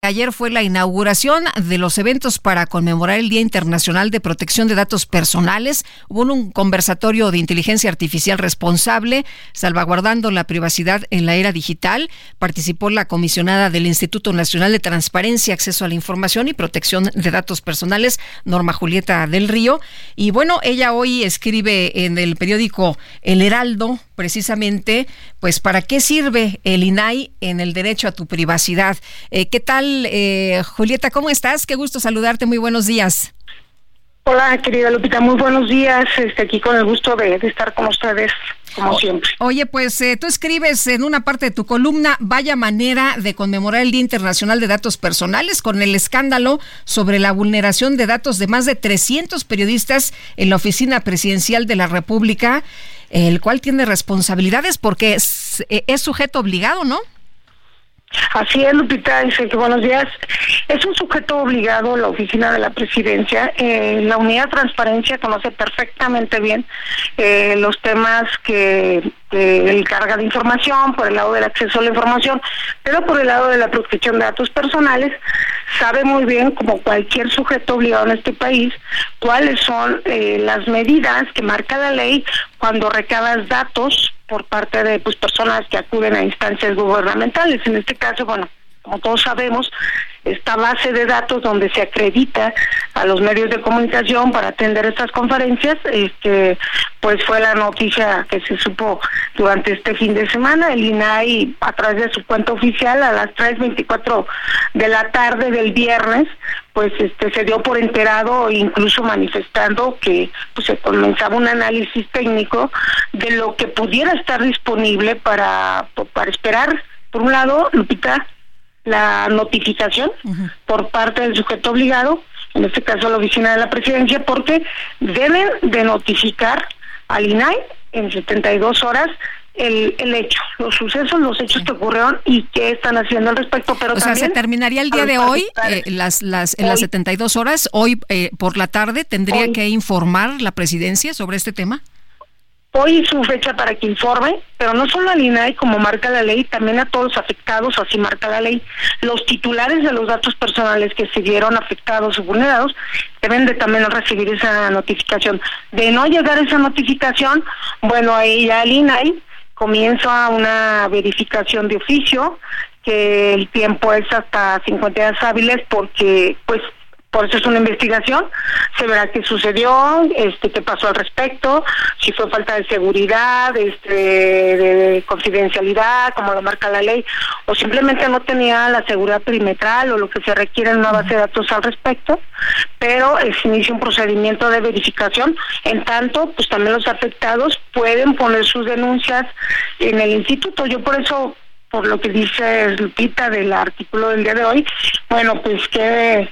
Ayer fue la inauguración de los eventos para conmemorar el Día Internacional de Protección de Datos Personales. Hubo un conversatorio de inteligencia artificial responsable, salvaguardando la privacidad en la era digital. Participó la comisionada del Instituto Nacional de Transparencia, Acceso a la Información y Protección de Datos Personales, Norma Julieta del Río. Y bueno, ella hoy escribe en el periódico El Heraldo, precisamente, pues, ¿para qué sirve el INAI en el derecho a tu privacidad? Eh, ¿Qué tal? Eh, Julieta, ¿cómo estás? Qué gusto saludarte, muy buenos días. Hola, querida Lupita, muy buenos días. Este, aquí con el gusto de, estar con ustedes, como siempre. Oye, pues eh, tú escribes en una parte de tu columna, vaya manera de conmemorar el Día Internacional de Datos Personales con el escándalo sobre la vulneración de datos de más de 300 periodistas en la Oficina Presidencial de la República, el cual tiene responsabilidades porque es, es sujeto obligado, ¿no? Así es, Lupita, dice que buenos días. Es un sujeto obligado la oficina de la presidencia. Eh, la unidad de transparencia conoce perfectamente bien eh, los temas que él carga de información, por el lado del acceso a la información, pero por el lado de la protección de datos personales, sabe muy bien, como cualquier sujeto obligado en este país, cuáles son eh, las medidas que marca la ley cuando recabas datos por parte de pues personas que acuden a instancias gubernamentales. En este caso, bueno, como todos sabemos, esta base de datos donde se acredita a los medios de comunicación para atender estas conferencias, este, pues fue la noticia que se supo durante este fin de semana. El INAI, a través de su cuenta oficial, a las 3.24 de la tarde del viernes, pues este se dio por enterado, incluso manifestando que pues, se comenzaba un análisis técnico de lo que pudiera estar disponible para, para esperar, por un lado, Lupita, la notificación por parte del sujeto obligado, en este caso la oficina de la presidencia, porque deben de notificar al INAI en 72 horas el, el hecho, los sucesos, los hechos que ocurrieron y qué están haciendo al respecto. Pero o sea, se terminaría el día de hoy, eh, las, las, en las 72 horas, hoy eh, por la tarde, ¿tendría que informar la presidencia sobre este tema? Hoy es su fecha para que informe, pero no solo al INAI como marca la ley, también a todos los afectados, así marca la ley. Los titulares de los datos personales que se vieron afectados o vulnerados deben de también recibir esa notificación. De no llegar esa notificación, bueno, ahí ya el INAI comienza una verificación de oficio, que el tiempo es hasta 50 días hábiles porque pues por eso es una investigación, se verá qué sucedió, este, qué pasó al respecto, si fue falta de seguridad, este, de, confidencialidad, como lo marca la ley, o simplemente no tenía la seguridad perimetral o lo que se requiere en una base de datos al respecto, pero se inicia un procedimiento de verificación, en tanto, pues también los afectados pueden poner sus denuncias en el instituto. Yo por eso por lo que dice Lupita del artículo del día de hoy, bueno, pues que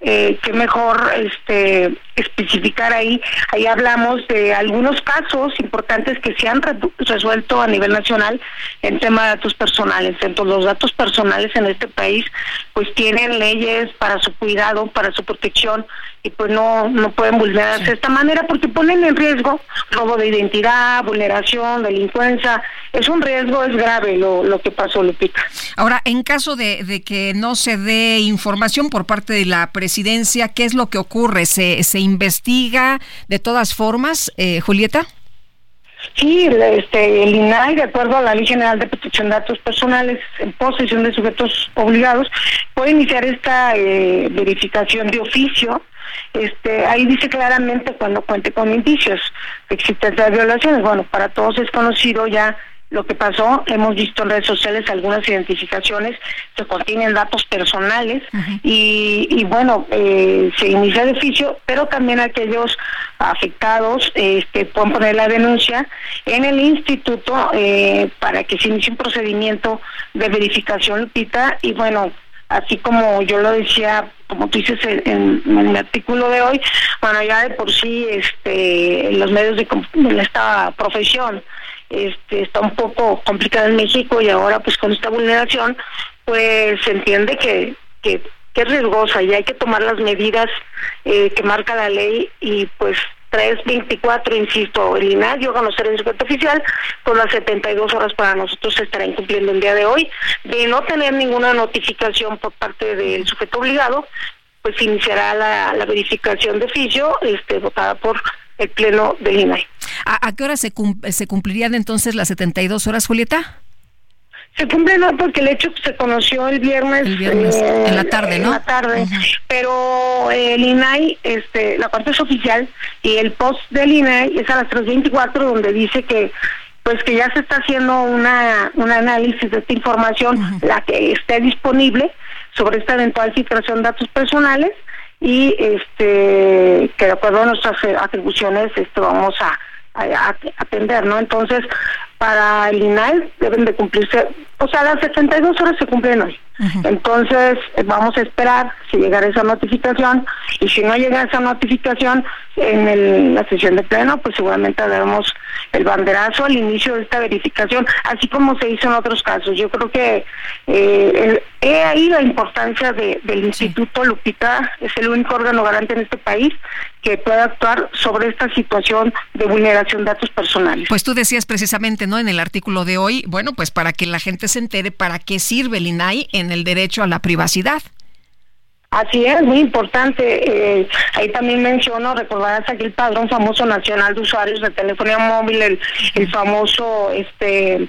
eh, qué mejor este especificar ahí. Ahí hablamos de algunos casos importantes que se han resuelto a nivel nacional en tema de datos personales. Entonces, los datos personales en este país pues tienen leyes para su cuidado, para su protección y pues no no pueden vulnerarse de esta manera porque ponen en riesgo robo de identidad, vulneración, delincuencia. Es un riesgo, es grave lo, lo que pasó, Lupita. Ahora, en caso de, de que no se dé información por parte de la presidencia, ¿qué es lo que ocurre? ¿Se, se investiga de todas formas, eh, Julieta? Sí, este, el INAI, de acuerdo a la Ley General de Protección de Datos Personales, en posesión de sujetos obligados, puede iniciar esta eh, verificación de oficio. Este, ahí dice claramente cuando cuente con indicios de existencia de violaciones. Bueno, para todos es conocido ya lo que pasó. Hemos visto en redes sociales algunas identificaciones que contienen datos personales y, bueno, eh, se inicia el oficio, pero también aquellos afectados este, pueden poner la denuncia en el instituto eh, para que se inicie un procedimiento de verificación, Lupita, y bueno, así como yo lo decía, como tú dices en, en, el artículo de hoy, bueno, ya de por sí este, los medios de, de esta profesión este, está un poco complicada en México y ahora pues con esta vulneración pues se entiende que, que, es riesgosa y hay que tomar las medidas eh, que marca la ley y pues 324, insisto, el INAD dio a conocer en su oficial, con las 72 horas para nosotros se estará incumpliendo el día de hoy. De no tener ninguna notificación por parte del sujeto obligado, pues iniciará la, la verificación de oficio, este, votada por el pleno del INAI. ¿A, qué hora se, se cumplirían entonces las 72 horas, Julieta? Se cumple no porque el hecho se conoció el viernes, el viernes en la tarde, ¿no? En la tarde, pero el INAI, este, la parte es oficial y el post del INAI es a las 3.24 donde dice que pues que ya se está haciendo una un análisis de esta información, la que esté disponible sobre esta eventual filtración de datos personales y este que de acuerdo a nuestras atribuciones esto vamos a, atender, ¿no? Entonces, para el INAI deben de cumplirse, o sea, las 72 horas se cumplen hoy. Entonces, vamos a esperar si llegara esa notificación y si no llega esa notificación en la sesión de pleno, pues seguramente daremos el banderazo al inicio de esta verificación, así como se hizo en otros casos. Yo creo que eh, he ahí la importancia del Instituto Lupita, es el único órgano garante en este país que pueda actuar sobre esta situación de vulneración de datos personales. Pues tú decías precisamente, ¿no? En el artículo de hoy, bueno, pues para que la gente se entere para qué sirve el INAI en el derecho a la privacidad. Así es, muy importante. Eh, ahí también menciono, recordarás aquí el padrón famoso nacional de usuarios de telefonía móvil, el, el famoso este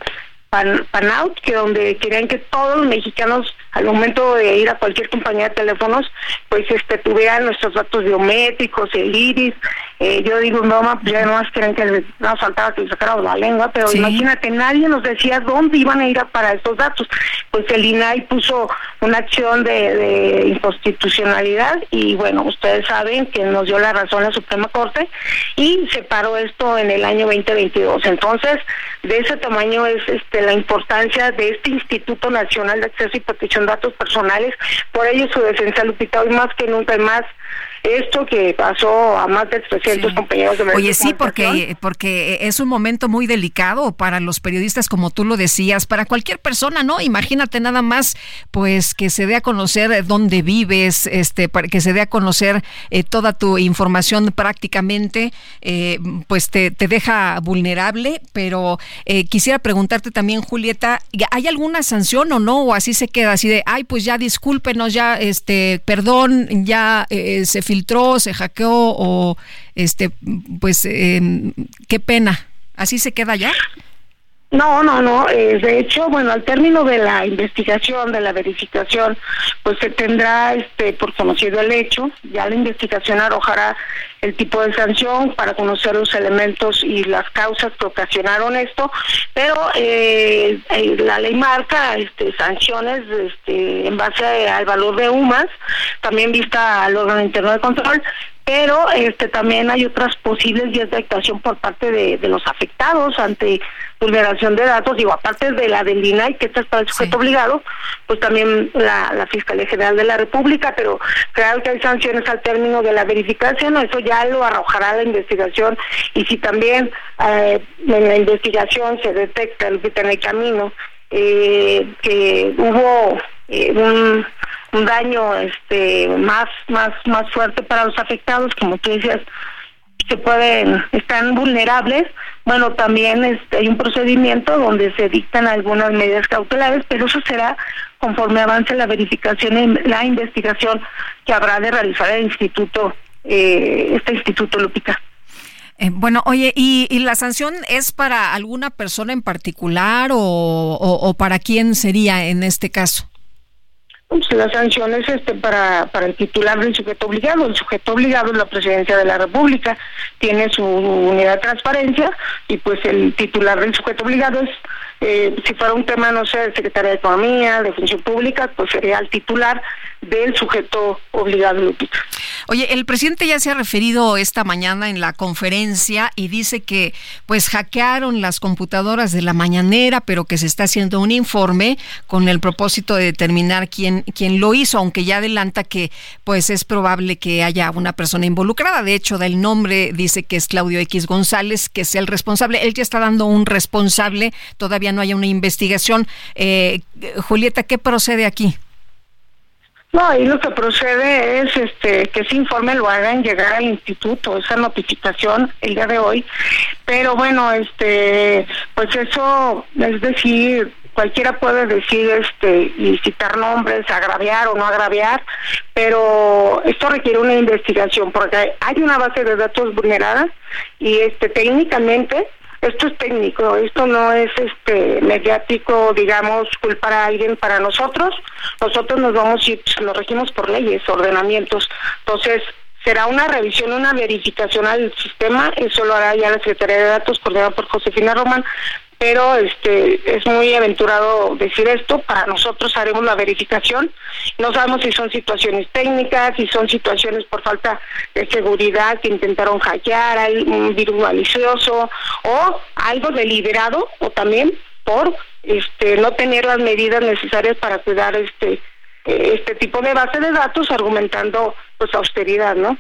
pan, Panout, que donde querían que todos los mexicanos al momento de ir a cualquier compañía de teléfonos, pues este tuvieran nuestros datos biométricos, el iris. Eh, yo digo, no, pues ya no más quieren que nos faltaba que le sacáramos la lengua, pero imagínate, nadie nos decía dónde iban a ir para estos datos. Pues el INAI puso una acción de, de inconstitucionalidad y bueno, ustedes saben que nos dio la razón la Suprema Corte y se paró esto en el año 2022. Entonces, de ese tamaño es este la importancia de este Instituto Nacional de Acceso y Protección datos personales, por ello su defensa, Lupita, hoy más que nunca y más esto que pasó a más de 300 compañeros de Oye, sí, porque, porque es un momento muy delicado para los periodistas, como tú lo decías, para cualquier persona, ¿no? Imagínate nada más, pues, que se dé a conocer dónde vives, este, para que se dé a conocer eh, toda tu información prácticamente, eh, pues te, te, deja vulnerable, pero eh, quisiera preguntarte también, Julieta, ¿hay alguna sanción o no? O así se queda, así de, ay, pues ya discúlpenos, ya, este, perdón, ya se filtró, se hackeó o este pues em, qué pena. ¿Así se queda ya? No, no, no. Eh, de hecho, bueno, al término de la investigación, de la verificación, pues se tendrá este por conocido el hecho. Ya la investigación arrojará el tipo de sanción para conocer los elementos y las causas que ocasionaron esto. Pero eh, eh, la ley marca este, sanciones este, en base al valor de UMAS, también vista al órgano interno de control, pero este también hay otras posibles vías de actuación por parte de, los afectados ante vulneración de datos, digo, aparte de la del INAI, que está para el sujeto obligado, pues también la, Fiscalía General de la República, pero claro que hay sanciones al término de la verificación, eso ya lo arrojará la investigación, y si también eh, en la investigación se detecta en el camino eh, que hubo eh, un un daño este más más más fuerte para los afectados como tú decías que pueden están vulnerables bueno también este, hay un procedimiento donde se dictan algunas medidas cautelares pero eso será conforme avance la verificación y la investigación que habrá de realizar el instituto eh, este instituto Lupita Eh, bueno, oye, ¿y, la sanción es para alguna persona en particular o, para quién sería en este caso? Pues la sanción es este para, para el titular del sujeto obligado. El sujeto obligado es la presidencia de la República, tiene su unidad de transparencia y pues el titular del sujeto obligado es eh, si fuera un tema, no sé, de Secretaría de Economía, de Función Pública, pues sería el titular del sujeto obligado, Lupita. Oye, el presidente ya se ha referido esta mañana en la conferencia y dice que pues hackearon las computadoras de la mañanera, pero que se está haciendo un informe con el propósito de determinar quién, quién lo hizo, aunque ya adelanta que pues es probable que haya una persona involucrada. De hecho, del nombre dice que es Claudio X González, que es el responsable. Él ya está dando un responsable, todavía no hay una investigación. Eh, Julieta, ¿qué procede aquí? No, ahí lo que procede es este que ese informe lo hagan llegar al instituto, esa notificación el día de hoy. Pero bueno, este, pues eso, es decir, cualquiera puede decir este y citar nombres, agraviar o no agraviar, pero esto requiere una investigación porque hay una base de datos vulnerada y este técnicamente esto es técnico, esto no es este mediático, digamos, culpar a alguien para nosotros. Nosotros nos vamos y pues, lo regimos por leyes, ordenamientos. Entonces, será una revisión, una verificación al sistema, eso lo hará ya la Secretaría de Datos coordinada por Josefina Román, pero este es muy aventurado decir esto. Para nosotros haremos la verificación. No sabemos si son situaciones técnicas, si son situaciones por falta de seguridad que intentaron hackear, hay un virus malicioso o algo deliberado o también por este no tener las medidas necesarias para cuidar este este tipo de base de datos argumentando pues austeridad, ¿no?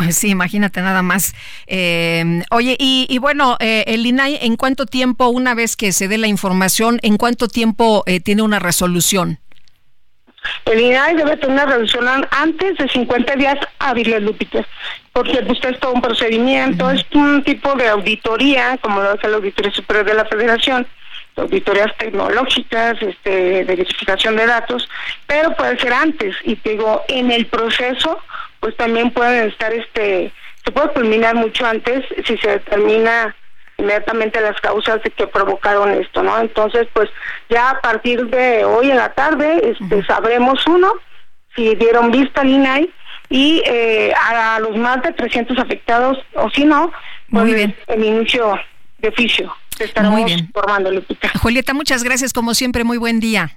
Pues sí, imagínate nada más. Eh, oye, y, bueno, eh, el INAI, ¿en cuánto tiempo, una vez que se dé la información, en cuánto tiempo eh, tiene una resolución? El INAI debe tener una resolución antes de 50 días hábiles, Lupita, porque usted pues, es todo un procedimiento, es un tipo de auditoría, como lo hace la Auditoría Superior de la Federación, auditorías tecnológicas, este, de verificación de datos, pero puede ser antes, y te digo, en el proceso pues también pueden estar, este, se puede culminar mucho antes si se determina inmediatamente las causas de que provocaron esto, ¿no? Entonces, pues ya a partir de hoy en la tarde este, sabremos uno, si dieron vista al INAI y eh, a, los más de 300 afectados, o si no, pues el inicio de oficio. Estaremos muy bien. formando, Lupita. Julieta, muchas gracias, como siempre, muy buen día.